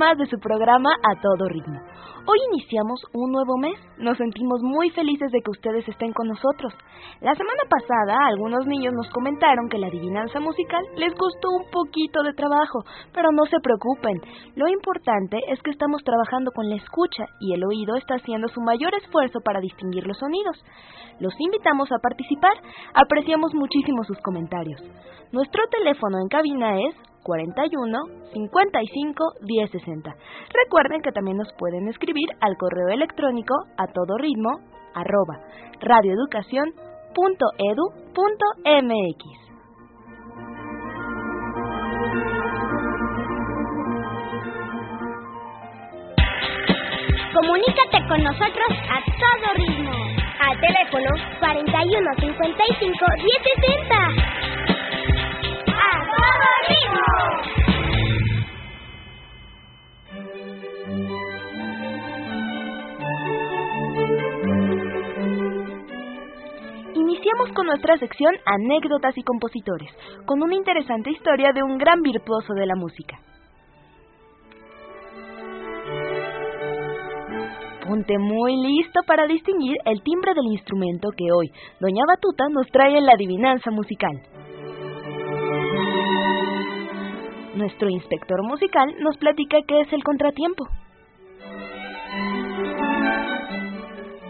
más de su programa A Todo Ritmo. Hoy iniciamos un nuevo mes. Nos sentimos muy felices de que ustedes estén con nosotros. La semana pasada algunos niños nos comentaron que la adivinanza musical les costó un poquito de trabajo, pero no se preocupen. Lo importante es que estamos trabajando con la escucha y el oído está haciendo su mayor esfuerzo para distinguir los sonidos. Los invitamos a participar. Apreciamos muchísimo sus comentarios. Nuestro teléfono en cabina es 41 55 1060. Recuerden que también nos pueden escribir al correo electrónico a todo ritmo arroba radioeducación.edu.mx. Comunícate con nosotros a todo ritmo. Al teléfono 41 55 1060. Iniciamos con nuestra sección Anécdotas y compositores, con una interesante historia de un gran virtuoso de la música. Ponte muy listo para distinguir el timbre del instrumento que hoy Doña Batuta nos trae en la adivinanza musical. Nuestro inspector musical nos platica qué es el contratiempo.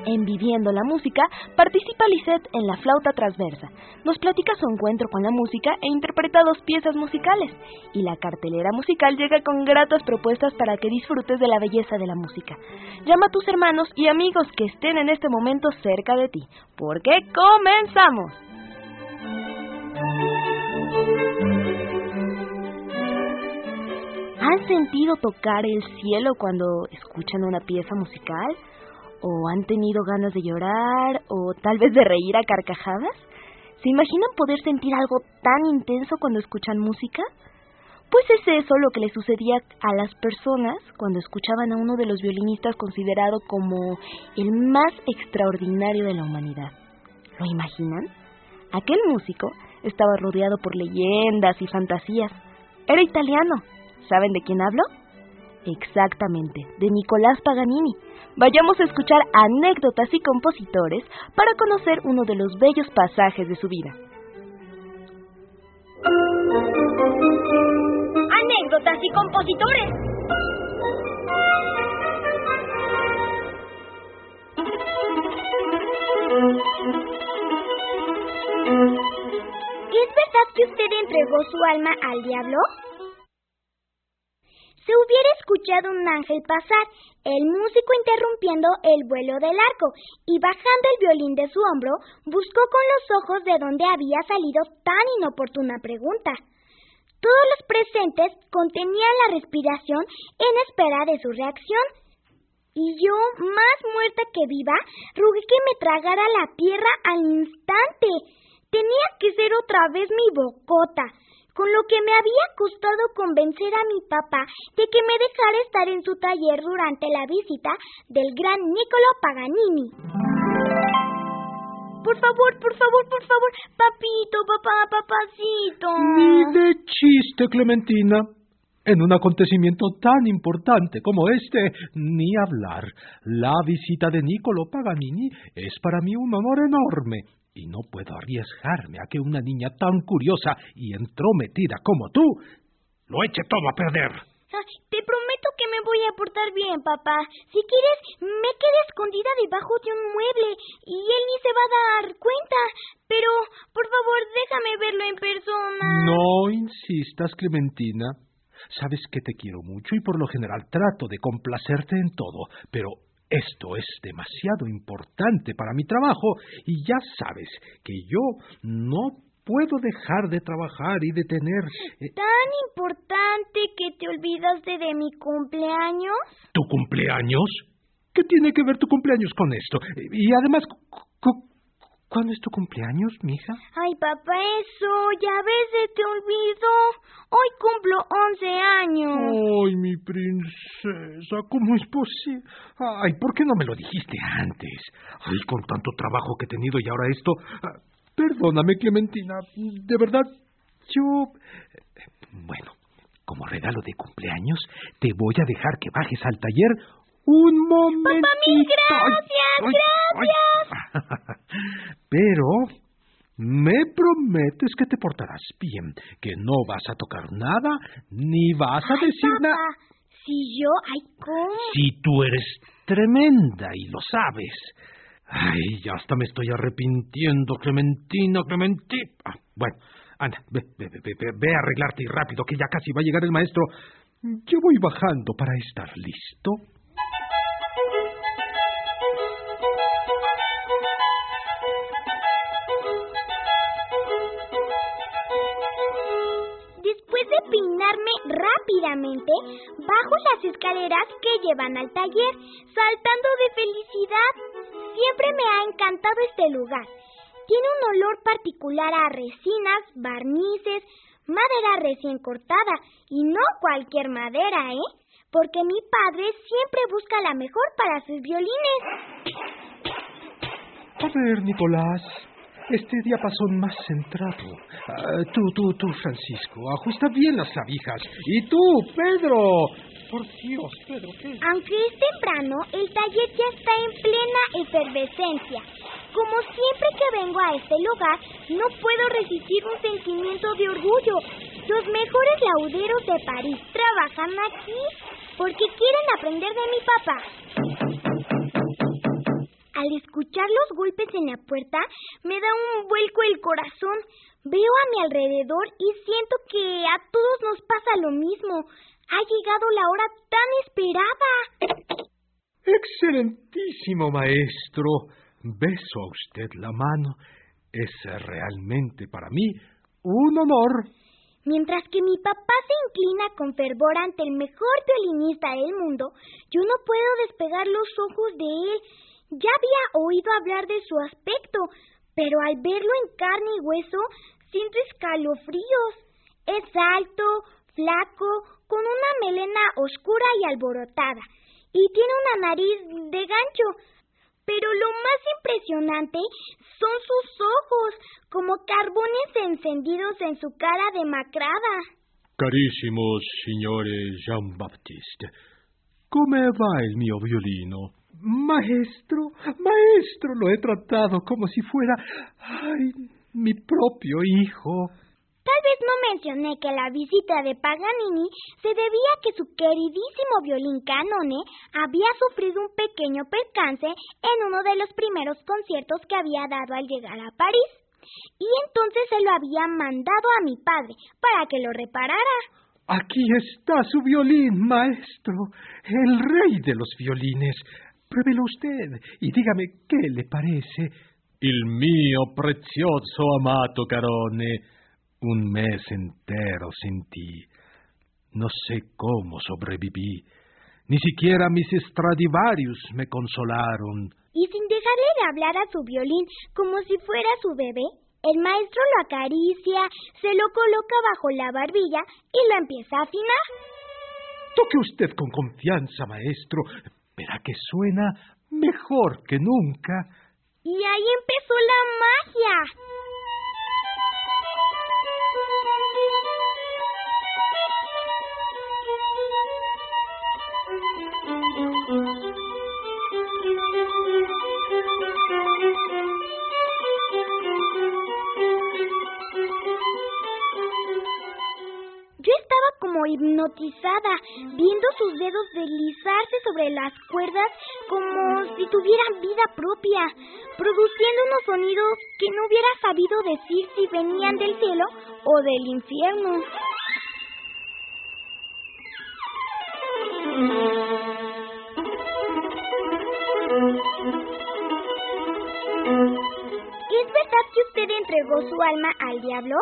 En Viviendo la Música participa Lisette en la flauta transversa. Nos platica su encuentro con la música e interpreta dos piezas musicales. Y la cartelera musical llega con gratas propuestas para que disfrutes de la belleza de la música. Llama a tus hermanos y amigos que estén en este momento cerca de ti, porque comenzamos. ¿Han sentido tocar el cielo cuando escuchan una pieza musical? ¿O han tenido ganas de llorar? ¿O tal vez de reír a carcajadas? ¿Se imaginan poder sentir algo tan intenso cuando escuchan música? Pues es eso lo que le sucedía a las personas cuando escuchaban a uno de los violinistas considerado como el más extraordinario de la humanidad. ¿Lo imaginan? Aquel músico estaba rodeado por leyendas y fantasías. Era italiano. ¿Saben de quién hablo? Exactamente, de Nicolás Paganini. Vayamos a escuchar anécdotas y compositores para conocer uno de los bellos pasajes de su vida. Anécdotas y compositores. ¿Es verdad que usted entregó su alma al diablo? Se hubiera escuchado un ángel pasar, el músico interrumpiendo el vuelo del arco, y bajando el violín de su hombro, buscó con los ojos de dónde había salido tan inoportuna pregunta. Todos los presentes contenían la respiración en espera de su reacción. Y yo, más muerta que viva, rugué que me tragara la tierra al instante. Tenía que ser otra vez mi bocota con lo que me había costado convencer a mi papá de que me dejara estar en su taller durante la visita del gran Niccolo Paganini. Por favor, por favor, por favor, papito, papá, papacito. Ni de chiste, Clementina. En un acontecimiento tan importante como este, ni hablar. La visita de Niccolo Paganini es para mí un honor enorme y no puedo arriesgarme a que una niña tan curiosa y entrometida como tú lo eche todo a perder. te prometo que me voy a portar bien, papá. Si quieres, me quedé escondida debajo de un mueble y él ni se va a dar cuenta. Pero, por favor, déjame verlo en persona. No insistas, Clementina. Sabes que te quiero mucho y por lo general trato de complacerte en todo, pero esto es demasiado importante para mi trabajo y ya sabes que yo no puedo dejar de trabajar y de tener... Eh, ¿Tan importante que te olvidaste de mi cumpleaños? ¿Tu cumpleaños? ¿Qué tiene que ver tu cumpleaños con esto? Y además, ¿Cuándo es tu cumpleaños, mija? Ay, papá, eso ya ves, se te olvidó. Hoy cumplo once años. Ay, mi princesa, ¿cómo es posible? Ay, ¿por qué no me lo dijiste antes? Ay, con tanto trabajo que he tenido y ahora esto. Ah, perdóname, Clementina, de verdad, yo... Bueno, como regalo de cumpleaños, te voy a dejar que bajes al taller un momento. Papá, mil gracias, gracias. Pero me prometes que te portarás bien, que no vas a tocar nada, ni vas a decir nada. Si yo, ay, ¿cómo? Si tú eres tremenda y lo sabes. Ay, ya hasta me estoy arrepintiendo, Clementina, Clementina. Ah, bueno, anda, ve, ve, ve, ve, ve a arreglarte y rápido, que ya casi va a llegar el maestro. Yo voy bajando para estar listo. Bajo las escaleras que llevan al taller, saltando de felicidad. Siempre me ha encantado este lugar. Tiene un olor particular a resinas, barnices, madera recién cortada, y no cualquier madera, ¿eh? Porque mi padre siempre busca la mejor para sus violines. A ver, Nicolás, este diapasón más centrado. Ah, tú, tú, tú, Francisco, ajusta bien las clavijas. Y tú, Pedro. Por Dios, Pedro, ¿qué? Aunque es temprano, el taller ya está en plena efervescencia. Como siempre que vengo a este lugar, no puedo resistir un sentimiento de orgullo. Los mejores lauderos de París trabajan aquí porque quieren aprender de mi papá. Al escuchar los golpes en la puerta, me da un vuelco el corazón. Veo a mi alrededor y siento que a todos nos pasa lo mismo. Ha llegado la hora tan esperada. Excelentísimo maestro. Beso a usted la mano. Es realmente para mí un honor. Mientras que mi papá se inclina con fervor ante el mejor violinista del mundo, yo no puedo despegar los ojos de él. Ya había oído hablar de su aspecto, pero al verlo en carne y hueso, siento escalofríos. Es alto, flaco, con una melena oscura y alborotada, y tiene una nariz de gancho. Pero lo más impresionante son sus ojos, como carbones encendidos en su cara demacrada. Carísimos signores Jean-Baptiste, come va el mio violino? Maestro, maestro, lo he tratado como si fuera, ay, mi propio hijo. Tal vez no mencioné que la visita de Paganini se debía a que su queridísimo violín Canone había sufrido un pequeño percance en uno de los primeros conciertos que había dado al llegar a París. Y entonces se lo había mandado a mi padre para que lo reparara. Aquí está su violín, maestro, el rey de los violines. Pruébelo usted y dígame qué le parece. Il mio prezioso amato Carone, un mes entero sin ti. No sé cómo sobreviví. Ni siquiera mis Stradivarius me consolaron. Y sin dejarle de hablar a su violín como si fuera su bebé, el maestro lo acaricia, se lo coloca bajo la barbilla y lo empieza a afinar. Toque usted con confianza, maestro. Verá que suena mejor que nunca. Y ahí empezó la magia. Como hipnotizada, viendo sus dedos deslizarse sobre las cuerdas como si tuvieran vida propia, produciendo unos sonidos que no hubiera sabido decir si venían del cielo o del infierno. ¿Es verdad que usted entregó su alma al diablo?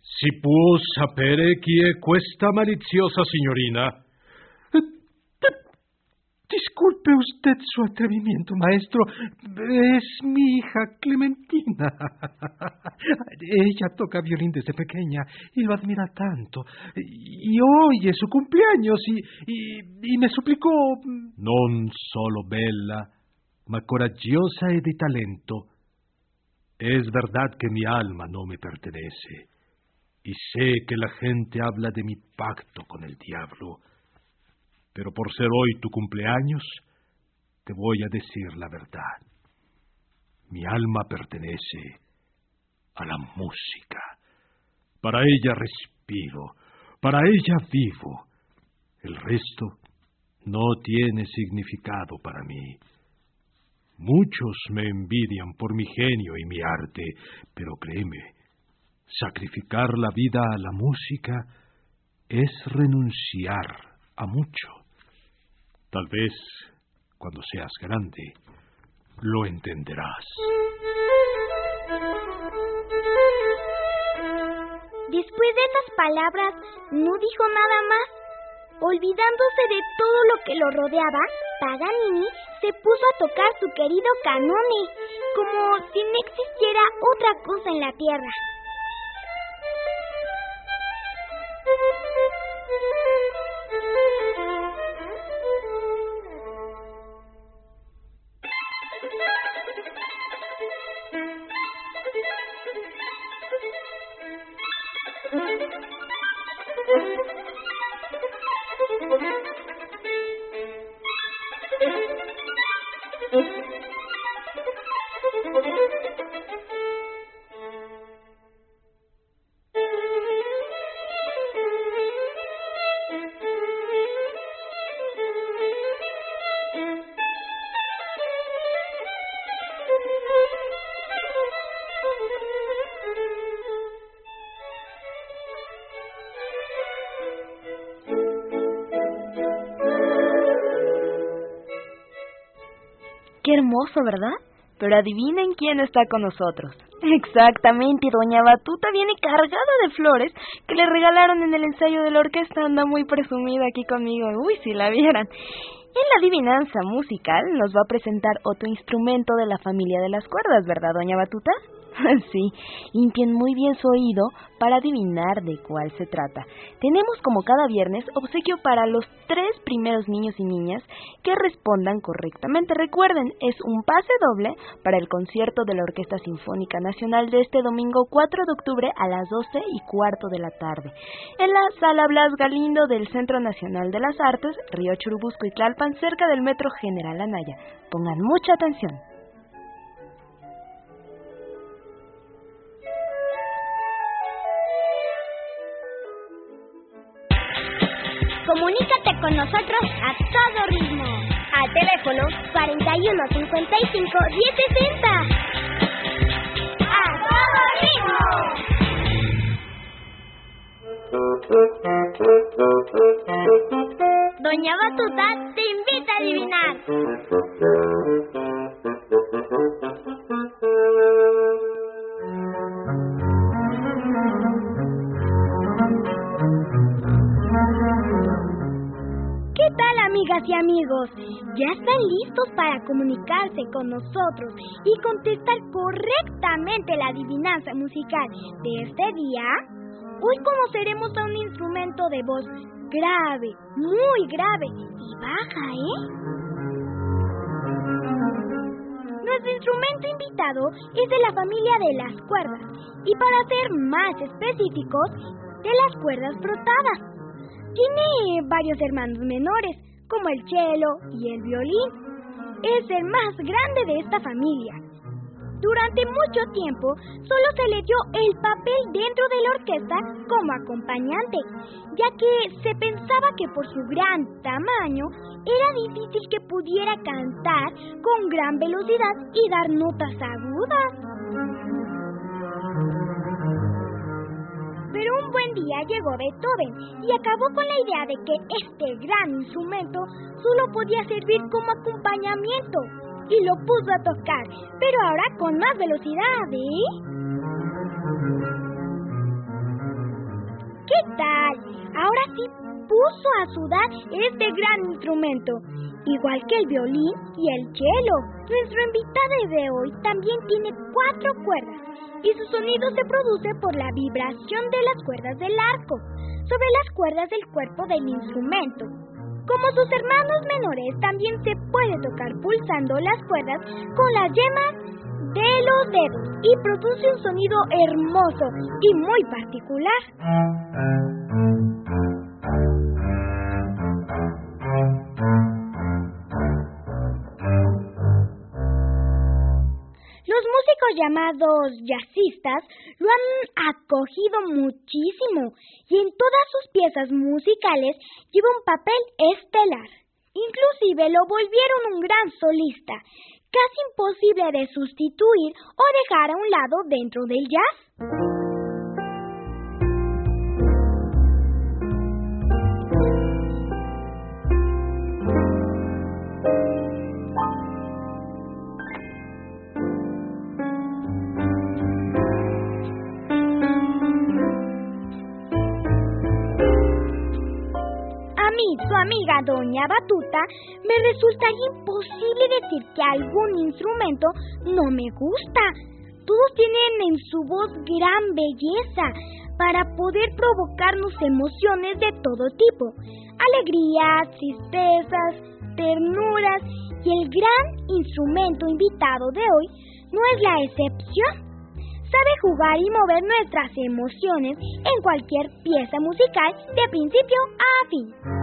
Si può sapere chi è questa maliziosa signorina? Eh, Disculpe usted su atrevimiento, maestro. Es mi hija Clementina. Ella toca violín desde pequeña y lo admira tanto. Y hoy es su cumpleaños y, y, y me suplicó... Non solo bella, ma coraggiosa e di talento. Es verdad que mi alma no me pertenece y sé que la gente habla de mi pacto con el diablo, pero por ser hoy tu cumpleaños, te voy a decir la verdad. Mi alma pertenece a la música. Para ella respiro, para ella vivo. El resto no tiene significado para mí. Muchos me envidian por mi genio y mi arte, pero créeme, sacrificar la vida a la música es renunciar a mucho. Tal vez cuando seas grande lo entenderás. Después de esas palabras, no dijo nada más. Olvidándose de todo lo que lo rodeaba, Paganini se puso a tocar su querido canone, como si no existiera otra cosa en la tierra. ¿Verdad? Pero adivinen quién está con nosotros. Exactamente, doña Batuta viene cargada de flores que le regalaron en el ensayo de la orquesta. Anda muy presumida aquí conmigo. Uy, si la vieran. En la adivinanza musical nos va a presentar otro instrumento de la familia de las cuerdas, ¿verdad, doña Batuta? sí, limpien muy bien su oído para adivinar de cuál se trata. Tenemos como cada viernes obsequio para los tres primeros niños y niñas que respondan correctamente. Recuerden, es un pase doble para el concierto de la Orquesta Sinfónica Nacional de este domingo 4 de octubre a las 12 y cuarto de la tarde. En la Sala Blas Galindo del Centro Nacional de las Artes, Río Churubusco y Tlalpan, cerca del Metro General Anaya. Pongan mucha atención. Comunícate con nosotros a todo ritmo. Al teléfono 41 55 1060. ¡A todo ritmo! Doña Batuta para comunicarse con nosotros y contestar correctamente la adivinanza musical de este día? Hoy conoceremos a un instrumento de voz grave, muy grave y baja, ¿eh? Nuestro instrumento invitado es de la familia de las cuerdas y para ser más específicos, de las cuerdas frotadas. Tiene varios hermanos menores, como el cello y el violín. Es el más grande de esta familia. Durante mucho tiempo solo se le dio el papel dentro de la orquesta como acompañante, ya que se pensaba que por su gran tamaño era difícil que pudiera cantar con gran velocidad y dar notas agudas. Pero un buen día llegó Beethoven y acabó con la idea de que este gran instrumento solo podía servir como acompañamiento y lo puso a tocar, pero ahora con más velocidad, ¿eh? ¿Qué tal? Ahora sí puso a sudar este gran instrumento, igual que el violín y el cello. Nuestro invitado de hoy también tiene cuatro cuerdas y su sonido se produce por la vibración de las cuerdas del arco sobre las cuerdas del cuerpo del instrumento. Como sus hermanos menores, también se puede tocar pulsando las cuerdas con las yemas de los dedos y produce un sonido hermoso y muy particular. Llamados jazzistas lo han acogido muchísimo y en todas sus piezas musicales lleva un papel estelar. Inclusive lo volvieron un gran solista, casi imposible de sustituir o dejar a un lado dentro del jazz. Amiga Doña Batuta, me resultaría imposible decir que algún instrumento no me gusta. Todos tienen en su voz gran belleza para poder provocarnos emociones de todo tipo. Alegrías, tristezas, ternuras y el gran instrumento invitado de hoy no es la excepción sabe jugar y mover nuestras emociones en cualquier pieza musical de principio a fin.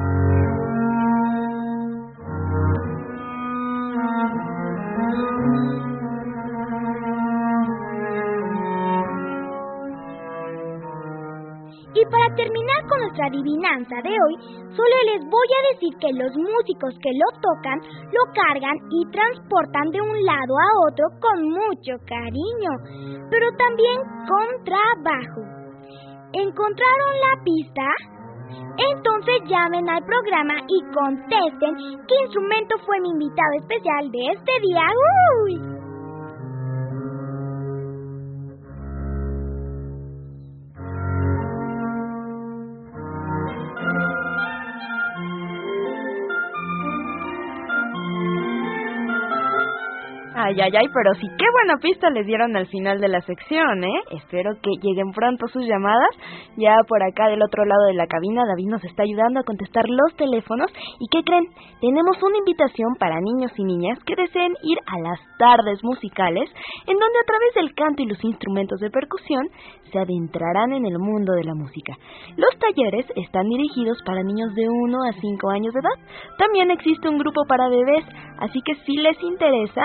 Y para terminar con nuestra adivinanza de hoy, solo les voy a decir que los músicos que lo tocan lo cargan y transportan de un lado a otro con mucho cariño, pero también con trabajo. ¿Encontraron la pista? Entonces llamen al programa y contesten qué instrumento fue mi invitado especial de este día. ¡Uy! Ay, ay, ay, pero sí, qué buena pista les dieron al final de la sección, ¿eh? Espero que lleguen pronto sus llamadas. Ya por acá del otro lado de la cabina, David nos está ayudando a contestar los teléfonos. ¿Y qué creen? Tenemos una invitación para niños y niñas que deseen ir a las tardes musicales, en donde a través del canto y los instrumentos de percusión se adentrarán en el mundo de la música. Los talleres están dirigidos para niños de 1 a 5 años de edad. También existe un grupo para bebés, así que si les interesa,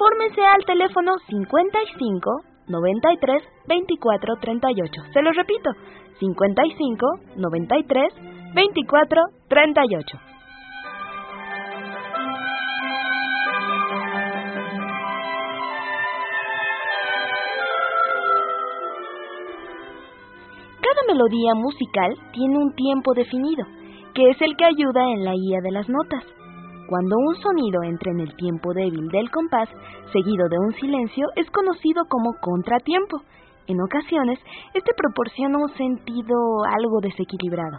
infórmense al teléfono 55 93 24 38. Se los repito, 55 93 24 38. Cada melodía musical tiene un tiempo definido, que es el que ayuda en la guía de las notas. Cuando un sonido entra en el tiempo débil del compás, seguido de un silencio, es conocido como contratiempo. En ocasiones, este proporciona un sentido algo desequilibrado.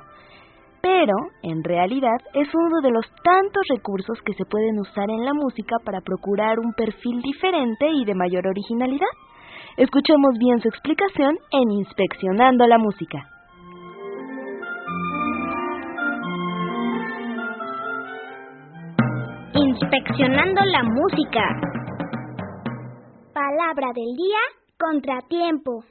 Pero, en realidad, es uno de los tantos recursos que se pueden usar en la música para procurar un perfil diferente y de mayor originalidad. Escuchemos bien su explicación en Inspeccionando la Música. Inspeccionando la música. Palabra del día, contratiempo.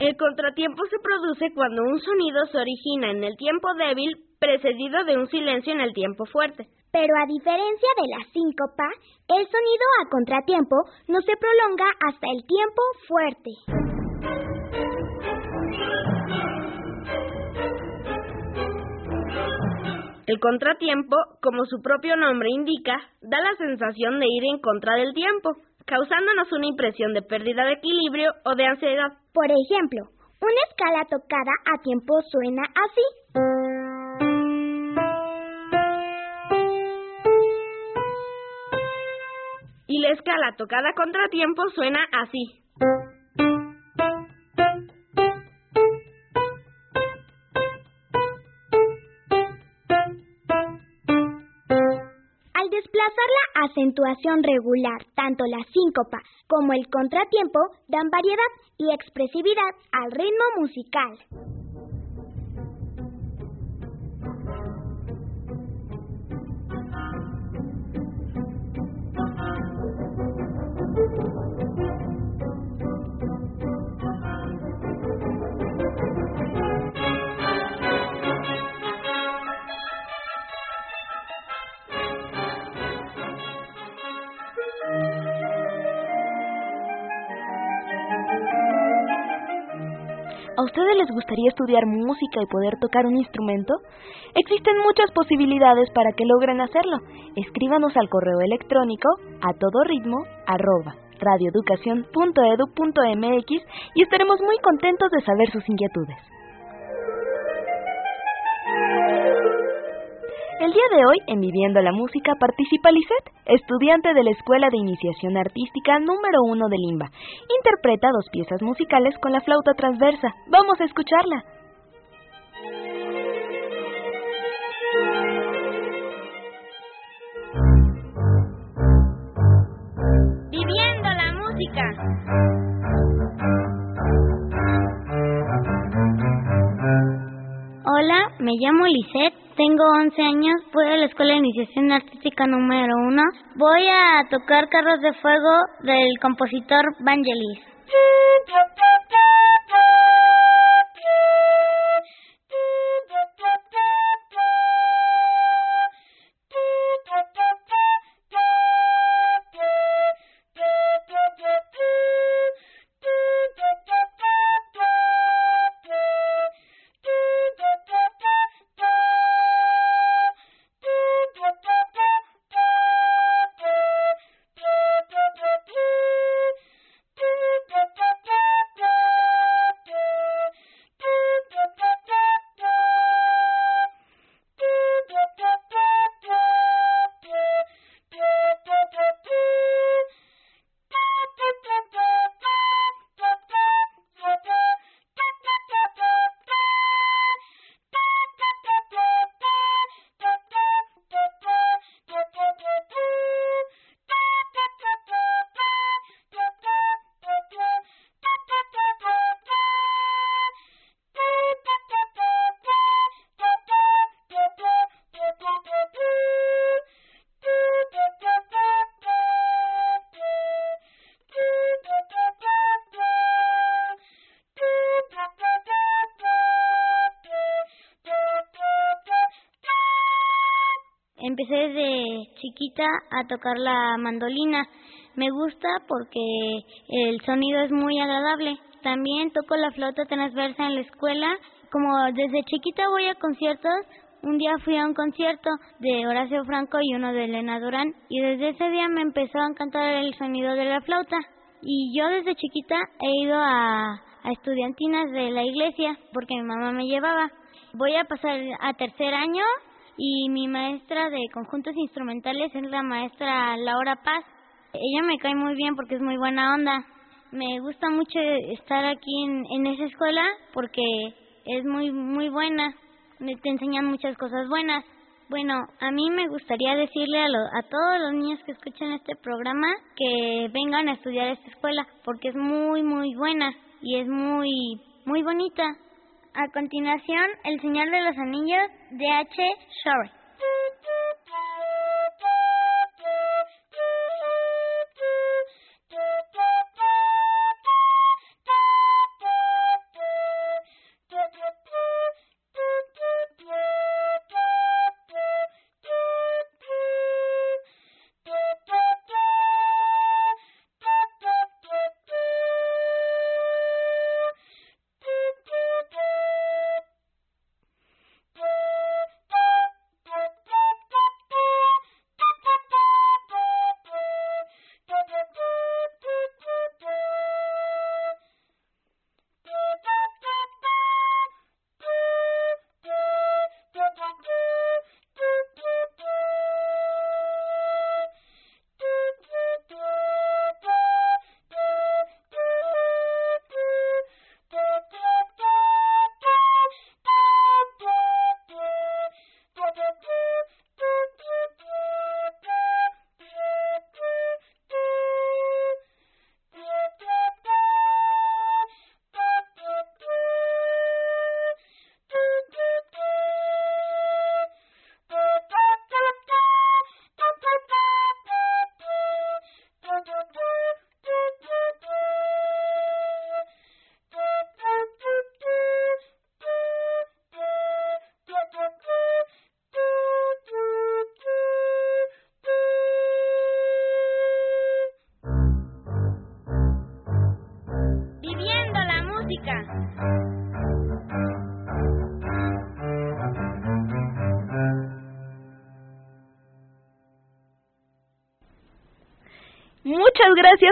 El contratiempo se produce cuando un sonido se origina en el tiempo débil precedido de un silencio en el tiempo fuerte. Pero a diferencia de la síncopa, el sonido a contratiempo no se prolonga hasta el tiempo fuerte. El contratiempo, como su propio nombre indica, da la sensación de ir en contra del tiempo, causándonos una impresión de pérdida de equilibrio o de ansiedad. Por ejemplo, una escala tocada a tiempo suena así. Y la escala tocada contratiempo suena así. Al desplazar la acentuación regular, tanto la síncopa como el contratiempo dan variedad y expresividad al ritmo musical. ¿A ustedes les gustaría estudiar música y poder tocar un instrumento? Existen muchas posibilidades para que logren hacerlo. Escríbanos al correo electrónico a todo y estaremos muy contentos de saber sus inquietudes. El día de hoy, en Viviendo la Música, participa Lisette, estudiante de la Escuela de Iniciación Artística número uno de Limba. Interpreta dos piezas musicales con la flauta transversa. Vamos a escucharla. Viviendo la música. Hola, me llamo Lisette tengo 11 años, voy a la Escuela de Iniciación Artística número 1. Voy a tocar Carros de Fuego del compositor Vangelis. Empecé desde chiquita a tocar la mandolina. Me gusta porque el sonido es muy agradable. También toco la flauta transversa en la escuela. Como desde chiquita voy a conciertos, un día fui a un concierto de Horacio Franco y uno de Elena Durán y desde ese día me empezó a encantar el sonido de la flauta. Y yo desde chiquita he ido a, a estudiantinas de la iglesia porque mi mamá me llevaba. Voy a pasar a tercer año y mi maestra de conjuntos instrumentales es la maestra Laura Paz. Ella me cae muy bien porque es muy buena onda. Me gusta mucho estar aquí en, esa escuela porque es muy muy buena. Te enseñan muchas cosas buenas. Bueno, a mí me gustaría decirle a, a todos los niños que escuchan este programa que vengan a estudiar esta escuela porque es muy muy buena y es muy muy bonita. A continuación, El Señor de los Anillos de H. Shore.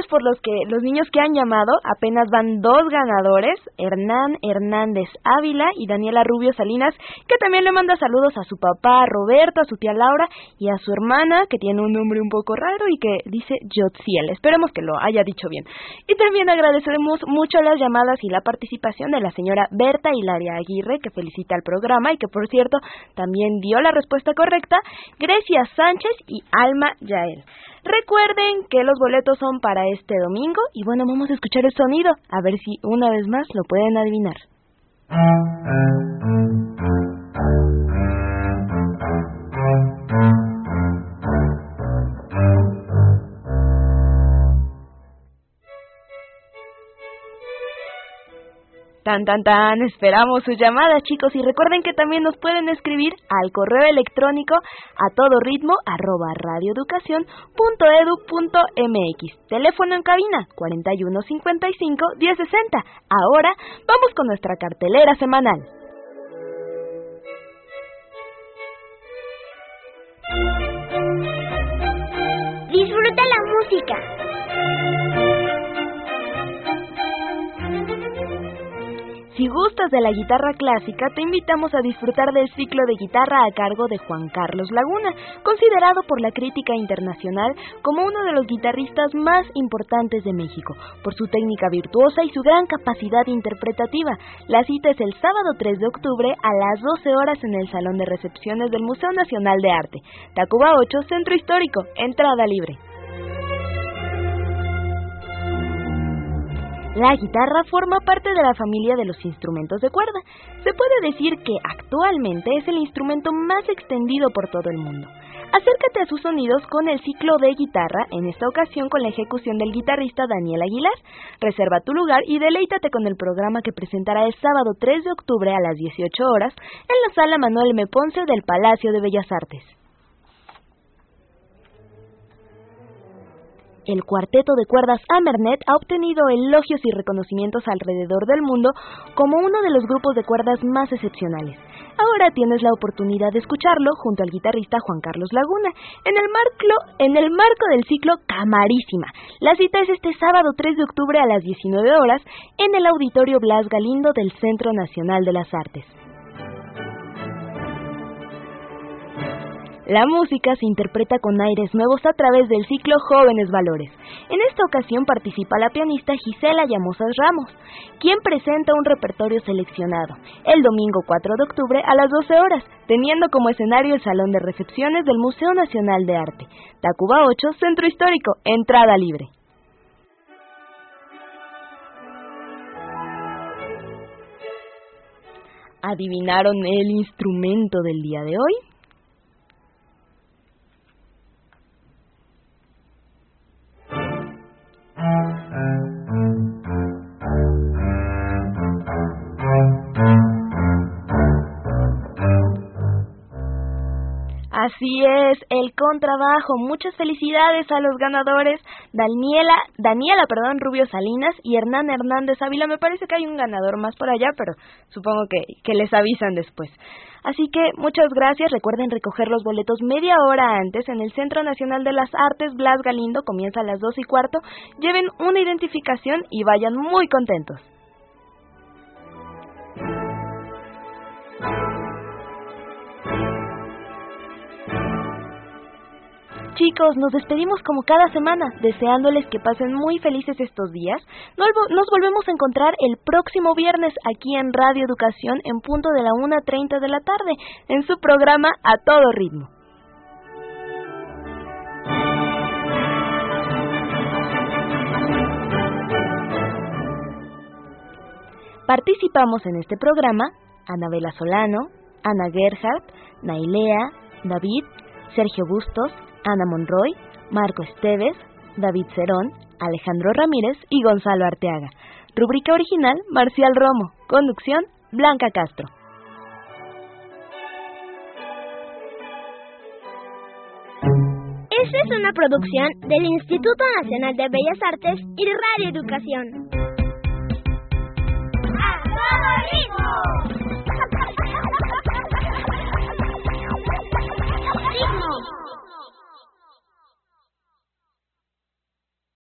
Por los que los niños que han llamado. Apenas van dos ganadores, Hernán Hernández Ávila y Daniela Rubio Salinas, que también le manda saludos a su papá Roberto, a su tía Laura y a su hermana, que tiene un nombre un poco raro y que dice Yotziel. Esperemos que lo haya dicho bien. Y también agradecemos mucho las llamadas y la participación de la señora Berta Hilaria Aguirre, que felicita al programa y que por cierto también dio la respuesta correcta, Grecia Sánchez y Alma Yael. Recuerden que los boletos son para este domingo y bueno, vamos a escuchar el sonido, a ver si una vez más lo pueden adivinar. Thank you. Tan, tan, tan, esperamos sus llamadas, chicos, y recuerden que también nos pueden escribir al correo electrónico a todo ritmo arroba radioeducación.edu.mx. Teléfono en cabina 4155 1060. Ahora vamos con nuestra cartelera semanal. Gustas de la guitarra clásica, te invitamos a disfrutar del ciclo de guitarra a cargo de Juan Carlos Laguna, considerado por la crítica internacional como uno de los guitarristas más importantes de México, por su técnica virtuosa y su gran capacidad interpretativa. La cita es el sábado 3 de octubre a las 12 horas en el Salón de Recepciones del Museo Nacional de Arte, Tacuba 8, Centro Histórico, entrada libre. La guitarra forma parte de la familia de los instrumentos de cuerda. Se puede decir que actualmente es el instrumento más extendido por todo el mundo. Acércate a sus sonidos con el ciclo de guitarra, en esta ocasión con la ejecución del guitarrista Daniel Aguilar. Reserva tu lugar y deleítate con el programa que presentará el sábado 3 de octubre a las 18 horas en la sala Manuel M. Ponce del Palacio de Bellas Artes. El cuarteto de cuerdas Amernet ha obtenido elogios y reconocimientos alrededor del mundo como uno de los grupos de cuerdas más excepcionales. Ahora tienes la oportunidad de escucharlo junto al guitarrista Juan Carlos Laguna en el, marco, en el marco del ciclo Camarísima. La cita es este sábado 3 de octubre a las 19 horas en el Auditorio Blas Galindo del Centro Nacional de las Artes. La música se interpreta con aires nuevos a través del ciclo Jóvenes Valores. En esta ocasión participa la pianista Gisela Llamosas Ramos, quien presenta un repertorio seleccionado el domingo 4 de octubre a las 12 horas, teniendo como escenario el Salón de Recepciones del Museo Nacional de Arte, Tacuba 8, Centro Histórico, entrada libre. ¿Adivinaron el instrumento del día de hoy? Así es, el contrabajo. Muchas felicidades a los ganadores Daniela, Daniela, perdón, Rubio Salinas y Hernán Hernández Ávila. Me parece que hay un ganador más por allá, pero supongo que, que les avisan después. Así que muchas gracias. Recuerden recoger los boletos media hora antes en el Centro Nacional de las Artes Blas Galindo. Comienza a las dos y cuarto. Lleven una identificación y vayan muy contentos. Chicos, nos despedimos como cada semana, deseándoles que pasen muy felices estos días. Nos volvemos a encontrar el próximo viernes aquí en Radio Educación en punto de la 1.30 de la tarde, en su programa A Todo Ritmo. Participamos en este programa Anabela Solano, Ana Gerhardt, Nailea, David, Sergio Bustos, Ana Monroy, Marco Esteves, David Cerón, Alejandro Ramírez y Gonzalo Arteaga. Rúbrica original, Marcial Romo. Conducción, Blanca Castro. Esta es una producción del Instituto Nacional de Bellas Artes y Radio Educación.